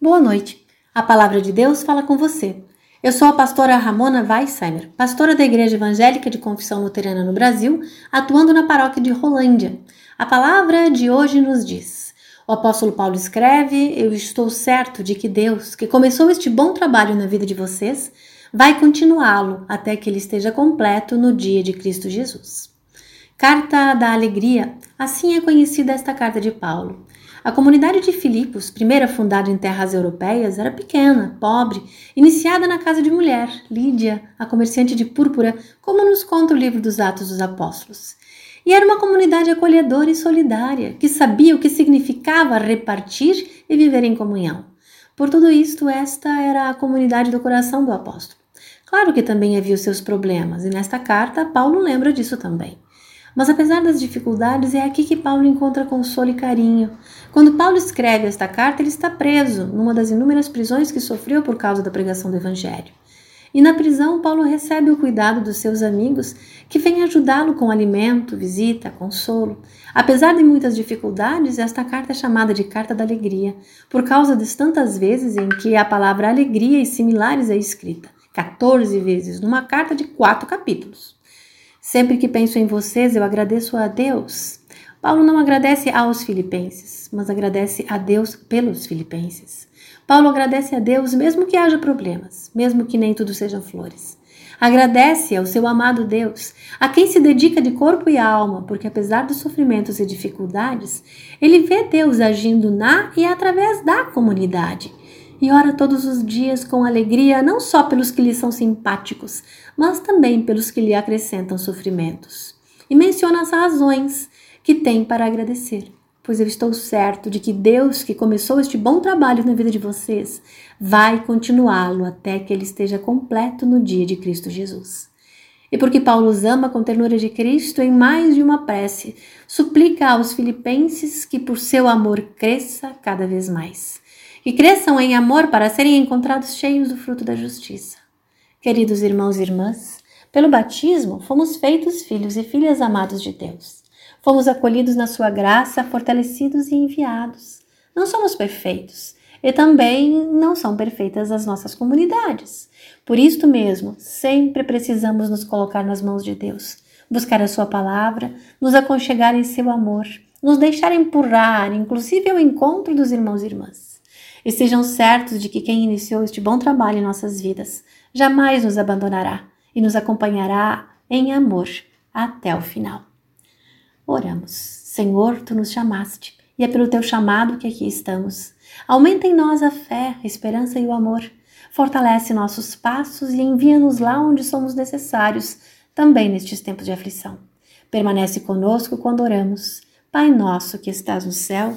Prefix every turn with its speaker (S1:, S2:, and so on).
S1: Boa noite. A palavra de Deus fala com você. Eu sou a pastora Ramona Weissheimer, pastora da Igreja Evangélica de Confissão Luterana no Brasil, atuando na paróquia de Rolândia. A palavra de hoje nos diz: O apóstolo Paulo escreve: Eu estou certo de que Deus, que começou este bom trabalho na vida de vocês, vai continuá-lo até que ele esteja completo no dia de Cristo Jesus. Carta da Alegria, assim é conhecida esta carta de Paulo. A comunidade de Filipos, primeira fundada em terras europeias, era pequena, pobre, iniciada na casa de mulher, Lídia, a comerciante de púrpura, como nos conta o livro dos Atos dos Apóstolos. E era uma comunidade acolhedora e solidária, que sabia o que significava repartir e viver em comunhão. Por tudo isto, esta era a comunidade do coração do apóstolo. Claro que também havia os seus problemas, e nesta carta Paulo lembra disso também. Mas apesar das dificuldades, é aqui que Paulo encontra consolo e carinho. Quando Paulo escreve esta carta, ele está preso numa das inúmeras prisões que sofreu por causa da pregação do Evangelho. E na prisão, Paulo recebe o cuidado dos seus amigos, que vêm ajudá-lo com alimento, visita, consolo. Apesar de muitas dificuldades, esta carta é chamada de Carta da Alegria, por causa das tantas vezes em que a palavra alegria e similares é escrita 14 vezes numa carta de quatro capítulos. Sempre que penso em vocês, eu agradeço a Deus. Paulo não agradece aos filipenses, mas agradece a Deus pelos filipenses. Paulo agradece a Deus mesmo que haja problemas, mesmo que nem tudo sejam flores. Agradece ao seu amado Deus, a quem se dedica de corpo e alma, porque apesar dos sofrimentos e dificuldades, ele vê Deus agindo na e através da comunidade e ora todos os dias com alegria, não só pelos que lhe são simpáticos, mas também pelos que lhe acrescentam sofrimentos. E menciona as razões que tem para agradecer, pois eu estou certo de que Deus, que começou este bom trabalho na vida de vocês, vai continuá-lo até que ele esteja completo no dia de Cristo Jesus. E porque Paulo os ama com ternura de Cristo, em mais de uma prece, suplica aos filipenses que por seu amor cresça cada vez mais que cresçam em amor para serem encontrados cheios do fruto da justiça. Queridos irmãos e irmãs, pelo batismo fomos feitos filhos e filhas amados de Deus. Fomos acolhidos na sua graça, fortalecidos e enviados. Não somos perfeitos e também não são perfeitas as nossas comunidades. Por isto mesmo, sempre precisamos nos colocar nas mãos de Deus, buscar a sua palavra, nos aconchegar em seu amor, nos deixar empurrar, inclusive ao encontro dos irmãos e irmãs. E sejam certos de que quem iniciou este bom trabalho em nossas vidas jamais nos abandonará e nos acompanhará em amor até o final. Oramos. Senhor, tu nos chamaste e é pelo teu chamado que aqui estamos. Aumenta em nós a fé, a esperança e o amor. Fortalece nossos passos e envia-nos lá onde somos necessários, também nestes tempos de aflição. Permanece conosco quando oramos. Pai nosso que estás no céu,